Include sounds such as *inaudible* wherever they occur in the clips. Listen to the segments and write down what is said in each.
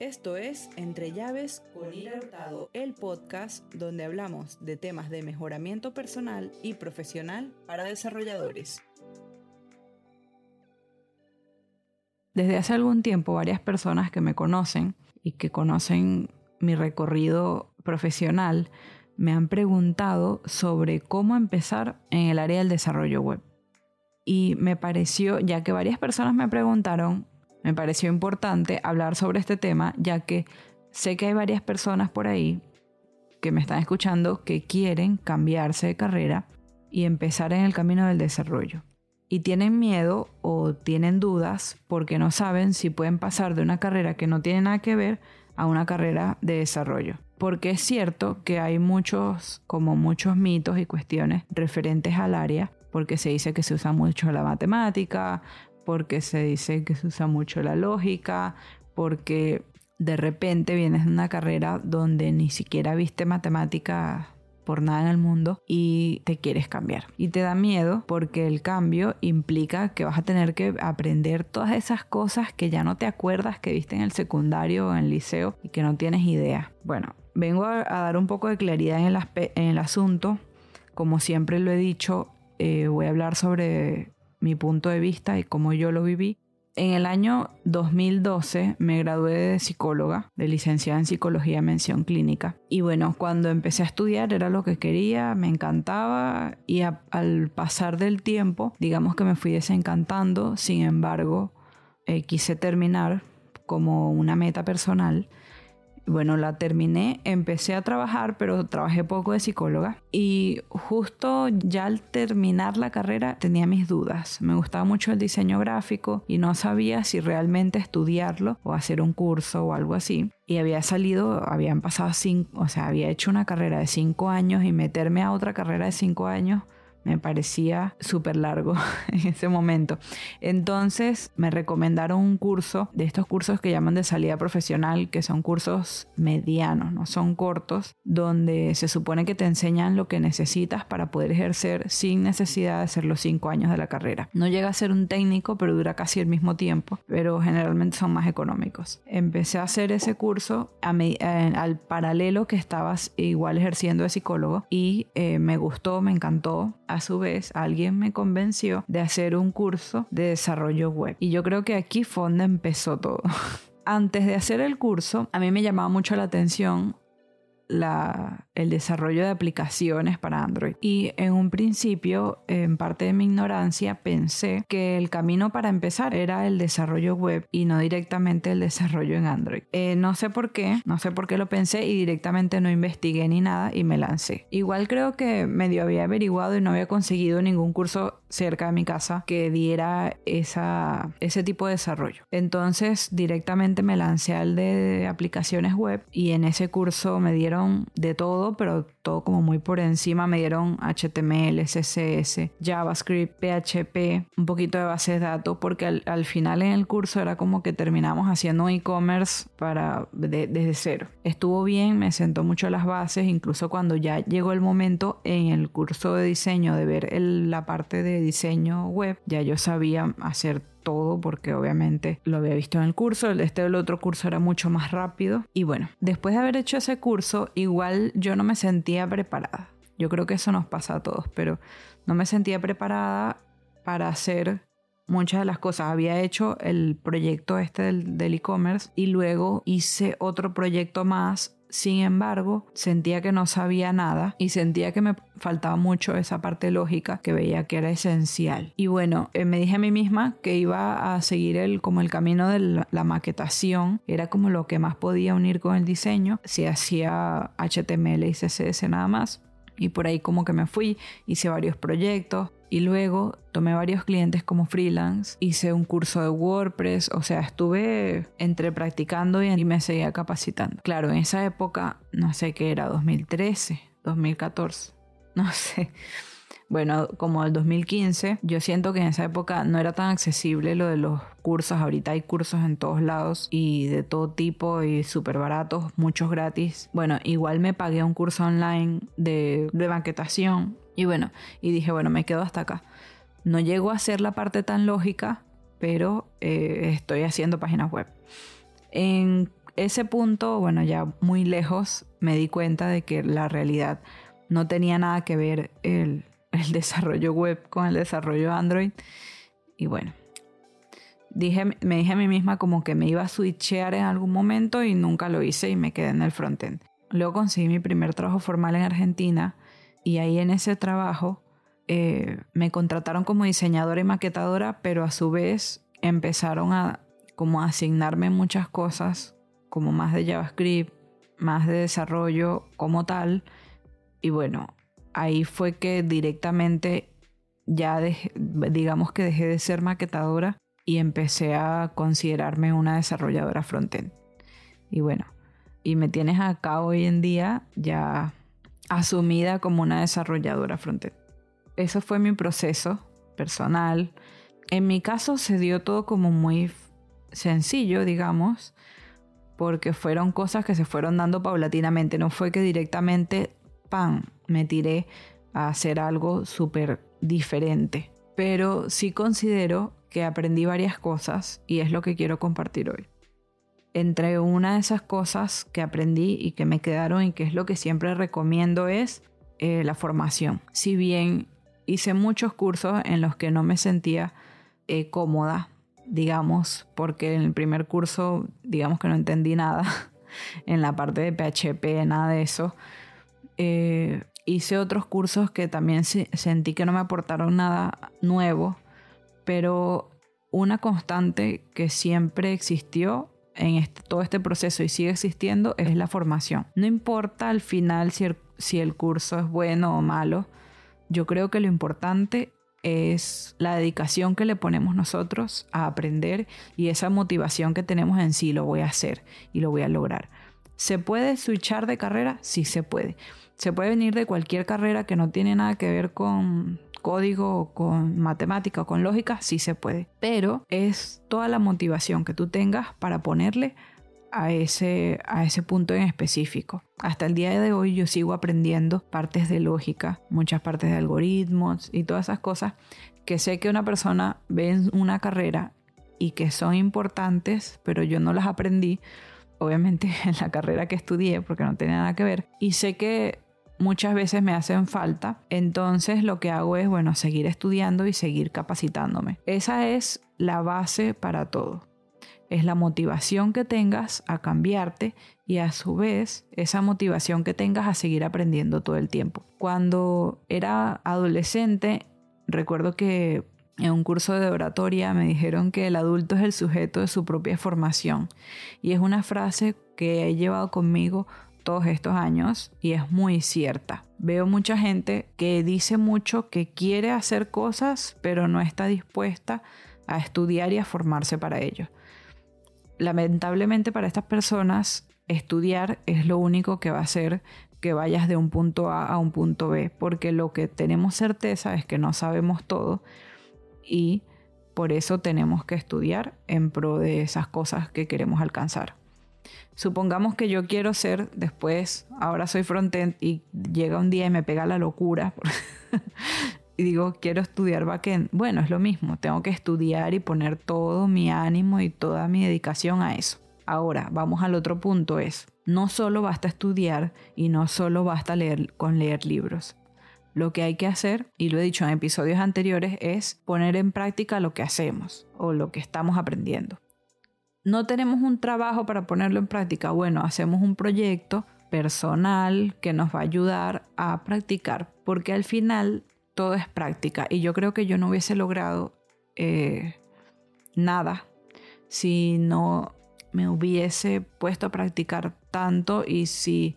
Esto es Entre Llaves con Ira Hurtado, el podcast donde hablamos de temas de mejoramiento personal y profesional para desarrolladores. Desde hace algún tiempo varias personas que me conocen y que conocen mi recorrido profesional me han preguntado sobre cómo empezar en el área del desarrollo web. Y me pareció, ya que varias personas me preguntaron, me pareció importante hablar sobre este tema, ya que sé que hay varias personas por ahí que me están escuchando que quieren cambiarse de carrera y empezar en el camino del desarrollo. Y tienen miedo o tienen dudas porque no saben si pueden pasar de una carrera que no tiene nada que ver a una carrera de desarrollo. Porque es cierto que hay muchos, como muchos mitos y cuestiones referentes al área, porque se dice que se usa mucho la matemática, porque se dice que se usa mucho la lógica, porque de repente vienes de una carrera donde ni siquiera viste matemática por nada en el mundo y te quieres cambiar. Y te da miedo porque el cambio implica que vas a tener que aprender todas esas cosas que ya no te acuerdas que viste en el secundario o en el liceo y que no tienes idea. Bueno, vengo a, dar un poco de claridad en el, en el asunto. Como siempre lo he dicho, eh, voy a hablar sobre mi punto de vista y cómo yo lo viví. En el año 2012 me gradué de psicóloga, de licenciada en psicología mención clínica. Y bueno, cuando empecé a estudiar era lo que quería, me encantaba y al pasar del tiempo, digamos que me fui desencantando. Sin embargo, eh, quise terminar como una meta personal bueno, la terminé, empecé a trabajar, pero trabajé poco de psicóloga. Y justo ya al terminar la carrera tenía mis dudas. Me gustaba mucho el diseño gráfico y no sabía si realmente estudiarlo o hacer un curso o algo así. Y había salido, habían pasado cinco, o sea, había hecho una carrera de cinco años y meterme a otra carrera de cinco años me parecía súper largo *laughs* en ese momento. Entonces me recomendaron un curso de estos cursos que llaman de salida profesional, que son cursos medianos, no son cortos, donde se supone que te enseñan lo que necesitas para poder ejercer sin necesidad de hacer los cinco años de la carrera. No llega a ser un técnico, pero dura casi el mismo tiempo, pero generalmente son más económicos. Empecé a hacer ese curso al paralelo que estabas igual ejerciendo de psicólogo y eh, me gustó, me encantó a su vez alguien me convenció de hacer un curso de desarrollo web. Y yo creo que aquí fue donde empezó todo. *laughs* Antes de hacer el curso, a mí me llamaba mucho la atención la, el desarrollo de aplicaciones para Android. Y en un principio, en parte de mi ignorancia, pensé que el camino para empezar era el desarrollo web y no directamente el desarrollo en Android. Eh, no sé por qué, no sé por qué lo pensé y directamente no investigué ni nada y me lancé. Igual creo que medio había averiguado y no había conseguido ningún curso cerca de mi casa que diera esa, ese tipo de desarrollo. Entonces directamente me lancé al de aplicaciones web y en ese curso me dieron de todo, pero todo como muy por encima. Me dieron HTML, CSS, JavaScript, PHP, un poquito de base de datos, porque al, final en el curso era como que terminamos haciendo e-commerce para desde cero. Estuvo bien, me sentó mucho las bases, incluso cuando ya llegó el momento en el curso de diseño de ver la parte de diseño web, ya yo sabía hacer todo porque obviamente lo había visto en el curso, este el otro curso era mucho más rápido y bueno, después de haber hecho ese curso igual yo no me sentía preparada. Yo creo que eso nos pasa a todos, pero no me sentía preparada para hacer muchas de las cosas. Había hecho el proyecto este del e-commerce y luego hice otro proyecto más sin embargo, sentía que no sabía nada y sentía que me faltaba mucho esa parte lógica que veía que era esencial. Y bueno, eh, me dije a mí misma que iba a seguir el, como el camino de la, maquetación, era como lo que más podía unir con el diseño, si hacía HTML y CSS nada más. Y por ahí como que me fui, hice varios proyectos, y luego tomé varios clientes como freelance, hice un curso de WordPress, o sea, estuve entre practicando y me seguía capacitando. Claro, en esa época, no sé qué era, 2013, 2014, *laughs* no sé. Bueno, como el 2015, yo siento que en esa época no era tan accesible lo de los cursos. Ahorita hay cursos en todos lados y de todo tipo y súper baratos, muchos gratis. Bueno, igual me pagué un curso online de, de maquetación y bueno, y dije, bueno, me quedo hasta acá. No llego a hacer la parte tan lógica, pero eh, estoy haciendo páginas web. En ese punto, bueno, ya muy lejos, me di cuenta de que la realidad no tenía nada que ver el, el desarrollo web con el desarrollo Android. Y bueno, dije, me dije a mí misma como que me iba a switchear en algún momento y nunca lo hice y me quedé en el frontend. Luego conseguí mi primer trabajo formal en Argentina y ahí en ese trabajo eh, me contrataron como diseñadora y maquetadora, pero a su vez empezaron a como a asignarme muchas cosas, como más de JavaScript, más de desarrollo como tal. Y bueno, ahí fue que directamente ya digamos que dejé de ser maquetadora y empecé a considerarme una desarrolladora frontend. Y bueno, y me tienes acá hoy en día ya asumida como una desarrolladora frontend. Eso fue mi proceso personal. En mi caso se dio todo como muy sencillo, digamos, porque fueron cosas que se fueron dando paulatinamente. No fue que directamente, ¡pam!, me tiré a hacer algo súper diferente. Pero sí considero que aprendí varias cosas y es lo que quiero compartir hoy. Entre una de esas cosas que aprendí y que me quedaron y que es lo que siempre recomiendo es eh, la formación. Si bien hice muchos cursos en los que no me sentía eh, cómoda, digamos, porque en el primer curso, digamos que no entendí nada *laughs* en la parte de PHP, nada de eso. Eh, hice otros cursos que también sentí que no me aportaron nada nuevo pero una constante que siempre existió en este, todo este proceso y sigue existiendo es la formación. No importa al final si el, si el curso es bueno o malo, yo creo que lo importante es la dedicación que le ponemos nosotros a aprender y esa motivación que tenemos en sí, lo voy a hacer y lo voy a lograr. ¿Se puede switchar de carrera? Sí se puede. Se puede venir de cualquier carrera que no tiene nada que ver con código con matemática o con lógica, sí se puede. Pero es toda la motivación que tú tengas para ponerle a ese, a ese punto en específico. Hasta el día de hoy yo sigo aprendiendo partes de lógica, muchas partes de algoritmos y todas esas cosas que sé que una persona ve en una carrera y que son importantes, pero yo no las aprendí, obviamente *laughs* en la carrera que estudié, porque no tenía nada que ver. Y sé que muchas veces me hacen falta. Entonces lo que hago es, bueno, seguir estudiando y seguir capacitándome. Esa es la base para todo. Es la motivación que tengas a cambiarte y a su vez esa motivación que tengas a seguir aprendiendo todo el tiempo. Cuando era adolescente, recuerdo que en un curso de oratoria me dijeron que el adulto es el sujeto de su propia formación y es una frase que he llevado conmigo todos estos años y es muy cierta. Veo mucha gente que dice mucho que quiere hacer cosas pero no está dispuesta a estudiar y a formarse para ello. Lamentablemente para estas personas estudiar es lo único que va a hacer que vayas de un punto A a un punto B, porque lo que tenemos certeza es que no sabemos todo y por eso tenemos que estudiar en pro de esas cosas que queremos alcanzar. Supongamos que yo quiero ser después, ahora soy frontend y llega un día y me pega la locura *laughs* y digo, quiero estudiar backend. Bueno, es lo mismo, tengo que estudiar y poner todo mi ánimo y toda mi dedicación a eso. Ahora, vamos al otro punto, es, no solo basta estudiar y no solo basta leer con leer libros. Lo que hay que hacer, y lo he dicho en episodios anteriores, es poner en práctica lo que hacemos o lo que estamos aprendiendo no tenemos un trabajo para ponerlo en práctica. Bueno, hacemos un proyecto personal que nos va a ayudar a practicar, porque al final todo es práctica y yo creo que yo no hubiese logrado eh, nada si no me hubiese puesto a practicar tanto y si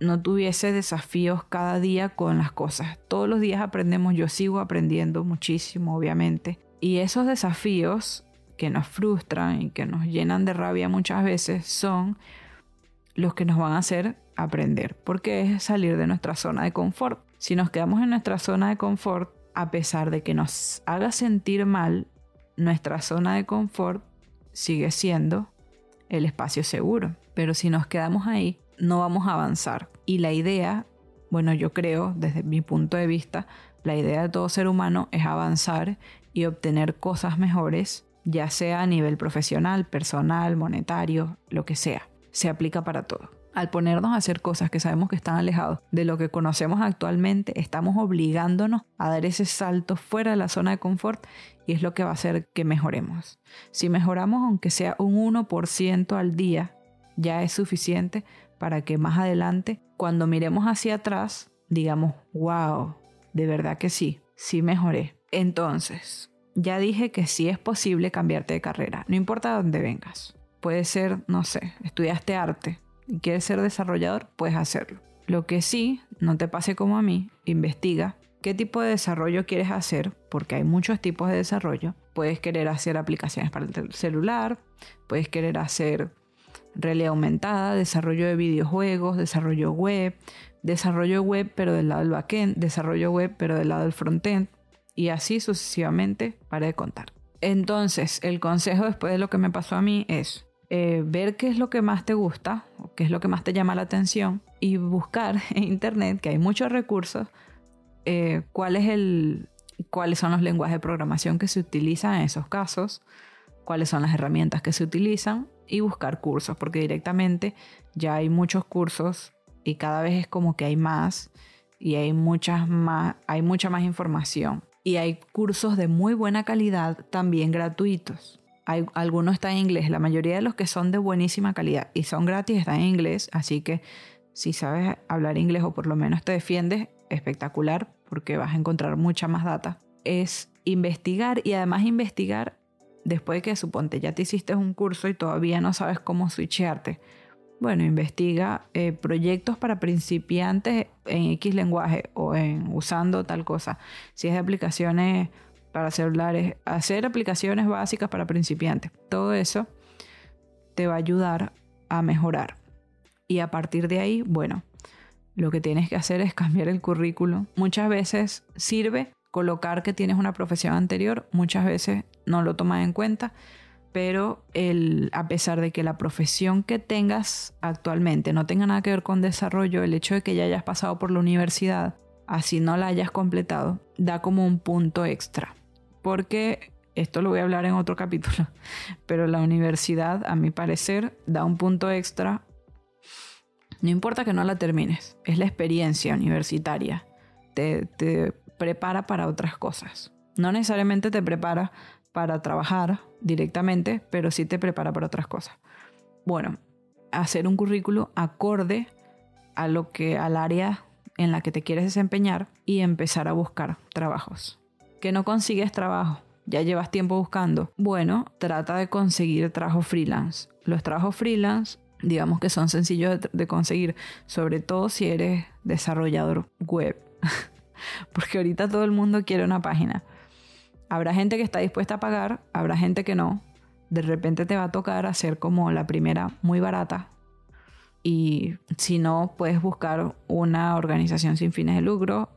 no tuviese desafíos cada día con las cosas. Todos los días aprendemos, yo sigo aprendiendo muchísimo, obviamente. Y esos desafíos que nos frustran y que nos llenan de rabia muchas veces son los que nos van a hacer aprender, porque es salir de nuestra zona de confort. Si nos quedamos en nuestra zona de confort, a pesar de que nos haga sentir mal, nuestra zona de confort sigue siendo el espacio seguro. Pero si nos quedamos ahí, no vamos a avanzar. Y la idea, bueno, yo creo, desde mi punto de vista, la idea de todo ser humano es avanzar y obtener cosas mejores ya sea a nivel profesional, personal, monetario, lo que sea. se aplica para todo. Al ponernos a hacer cosas que sabemos que están alejados de lo que conocemos actualmente, estamos obligándonos a dar ese salto fuera de la zona de confort y es lo que va a hacer que mejoremos. Si mejoramos aunque sea un 1% al día, ya es suficiente para que más adelante, cuando miremos hacia atrás, digamos, wow, de verdad que sí, sí mejoré. Entonces, ya dije que sí es posible cambiarte de carrera, no importa dónde vengas. Puede ser, no sé, estudiaste arte y quieres ser desarrollador, puedes hacerlo. Lo que sí, no te pase como a mí, investiga qué tipo de desarrollo quieres hacer, porque hay muchos tipos de desarrollo. Puedes querer hacer aplicaciones para el celular, puedes querer hacer realidad aumentada, desarrollo de videojuegos, desarrollo web, desarrollo web pero del lado del backend, desarrollo web pero del lado del frontend y así sucesivamente para de contar. Entonces, el consejo después de lo que me pasó a mí es eh, ver qué es lo que más te gusta, o qué es lo que más te llama la atención y buscar *laughs* en internet, que hay muchos recursos, eh, cuáles son los lenguajes de programación que se utilizan en esos casos, cuáles son las herramientas que se utilizan y buscar cursos, porque directamente ya hay muchos cursos y cada vez es como que hay más y hay muchas más, hay mucha más información. Y hay cursos de muy buena calidad también gratuitos. Hay, algunos están en inglés, la mayoría de los que son de buenísima calidad y son gratis están en inglés, así que si sabes hablar inglés o por lo menos te defiendes, espectacular porque vas a encontrar mucha más data. Es investigar y además investigar después de que suponte ya te hiciste un curso y todavía no sabes cómo switchearte. Bueno, investiga eh, proyectos para principiantes en X lenguaje o en usando tal cosa. Si es de aplicaciones para celulares, hacer aplicaciones básicas para principiantes. Todo eso te va a ayudar a mejorar. Y a partir de ahí, bueno, lo que tienes que hacer es cambiar el currículo. Muchas veces sirve colocar que tienes una profesión anterior, muchas veces no lo tomas en cuenta, pero el, a pesar de que la profesión que tengas actualmente no tenga nada que ver con desarrollo, el hecho de que ya hayas pasado por la universidad, así no la hayas completado, da como un punto extra. Porque esto lo voy a hablar en otro *laughs* capítulo, pero la universidad, a mi parecer, da un punto extra. No importa que no la termines, es la experiencia universitaria. Te, te prepara para otras cosas. No necesariamente te prepara para trabajar directamente, pero sí te prepara para otras cosas. Bueno, hacer un currículo acorde a lo que al área en la que te quieres desempeñar y empezar a buscar trabajos. Que no consigues trabajo, ya llevas tiempo buscando. Bueno, trata de conseguir trabajo freelance. Los trabajos freelance, digamos que son sencillos de conseguir, sobre todo si eres desarrollador web. *laughs* porque ahorita todo el mundo quiere una página. Habrá gente que está dispuesta a pagar, habrá gente que no. De repente te va a tocar hacer como la primera muy barata. Y si no, puedes buscar una organización sin fines de lucro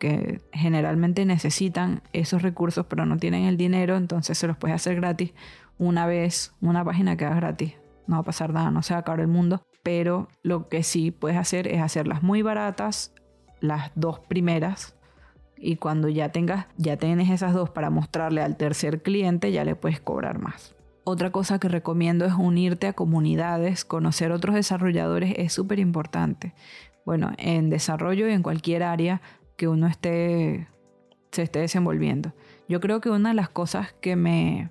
que generalmente necesitan esos recursos pero no tienen el dinero, entonces se los puedes hacer gratis una vez, una página que hagas gratis. No va a pasar nada, no se va a acabar el mundo, pero lo que sí puedes hacer es hacerlas muy baratas las dos primeras y cuando ya tengas, ya tienes esas dos para mostrarle al tercer cliente, ya le puedes cobrar más. Otra cosa que recomiendo es unirte a comunidades, conocer otros desarrolladores es súper importante. Bueno, en desarrollo y en cualquier área que uno esté, se esté desenvolviendo. Yo creo que una de las cosas que me,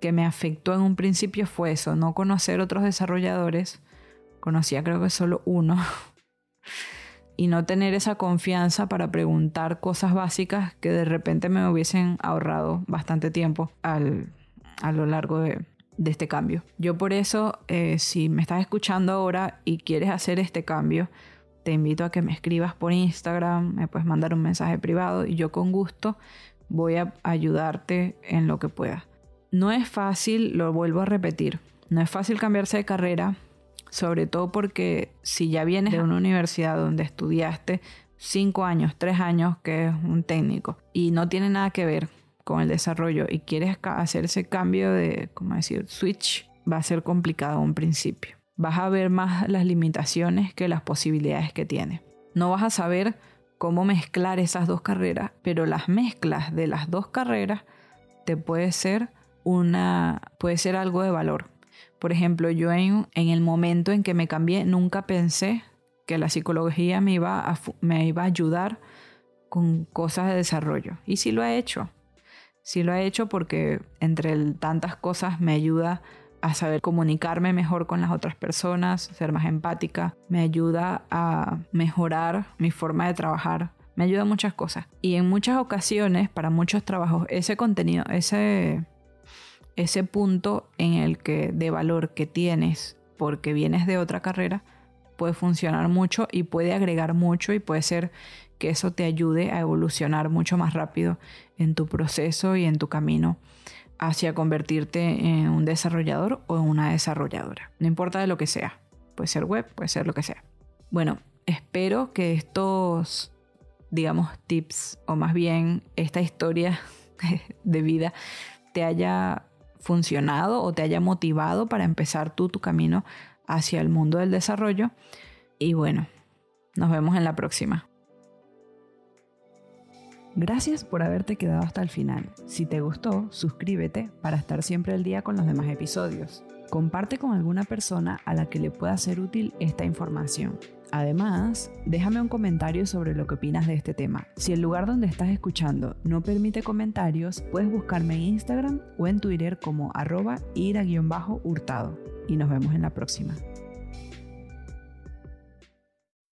que me afectó en un principio fue eso, no conocer otros desarrolladores. Conocía creo que solo uno. *laughs* y no tener esa confianza para preguntar cosas básicas que de repente me hubiesen ahorrado bastante tiempo al, a lo largo de, este cambio. Yo por eso, eh, si me estás escuchando ahora y quieres hacer este cambio, te invito a que me escribas por Instagram, me puedes mandar un mensaje privado y yo con gusto voy a ayudarte en lo que pueda. No es fácil, lo vuelvo a repetir, no es fácil cambiarse de carrera, sobre todo porque si ya vienes de una universidad donde estudiaste cinco años, tres años, que es un técnico, y no tiene nada que ver con el desarrollo y quieres hacer ese cambio de, ¿cómo decir?, switch, va a ser complicado a un principio. Vas a ver más las limitaciones que las posibilidades que tiene. No vas a saber cómo mezclar esas dos carreras, pero las mezclas de las dos carreras te puede ser una puede ser algo de valor Por ejemplo, yo en, el momento en que me cambié, nunca pensé que la psicología me iba, a, me iba a ayudar con cosas de desarrollo. Y sí lo ha hecho. Sí lo ha hecho porque entre tantas cosas me ayuda a saber comunicarme mejor con las otras personas, ser más empática, me ayuda a mejorar mi forma de trabajar, me ayuda a muchas cosas. Y en muchas ocasiones, para muchos trabajos, ese contenido, ese, ese punto en el que de valor que tienes porque vienes de otra carrera puede funcionar mucho y puede agregar mucho y puede ser que eso te ayude a evolucionar mucho más rápido en tu proceso y en tu camino hacia convertirte en un desarrollador o en una desarrolladora. No importa de lo que sea. Puede ser web, puede ser lo que sea. Bueno, espero que estos, digamos, tips o más bien esta historia *laughs* de vida te haya funcionado o te haya motivado para empezar tú tu camino hacia el mundo del desarrollo. Y bueno, nos vemos en la próxima. Gracias por haberte quedado hasta el final. Si te gustó, suscríbete para estar siempre al día con los demás episodios. Comparte con alguna persona a la que le pueda ser útil esta información. Además, déjame un comentario sobre lo que opinas de este tema. Si el lugar donde estás escuchando no permite comentarios, puedes buscarme en Instagram o en Twitter como arroba ira-hurtado. Y nos vemos en la próxima.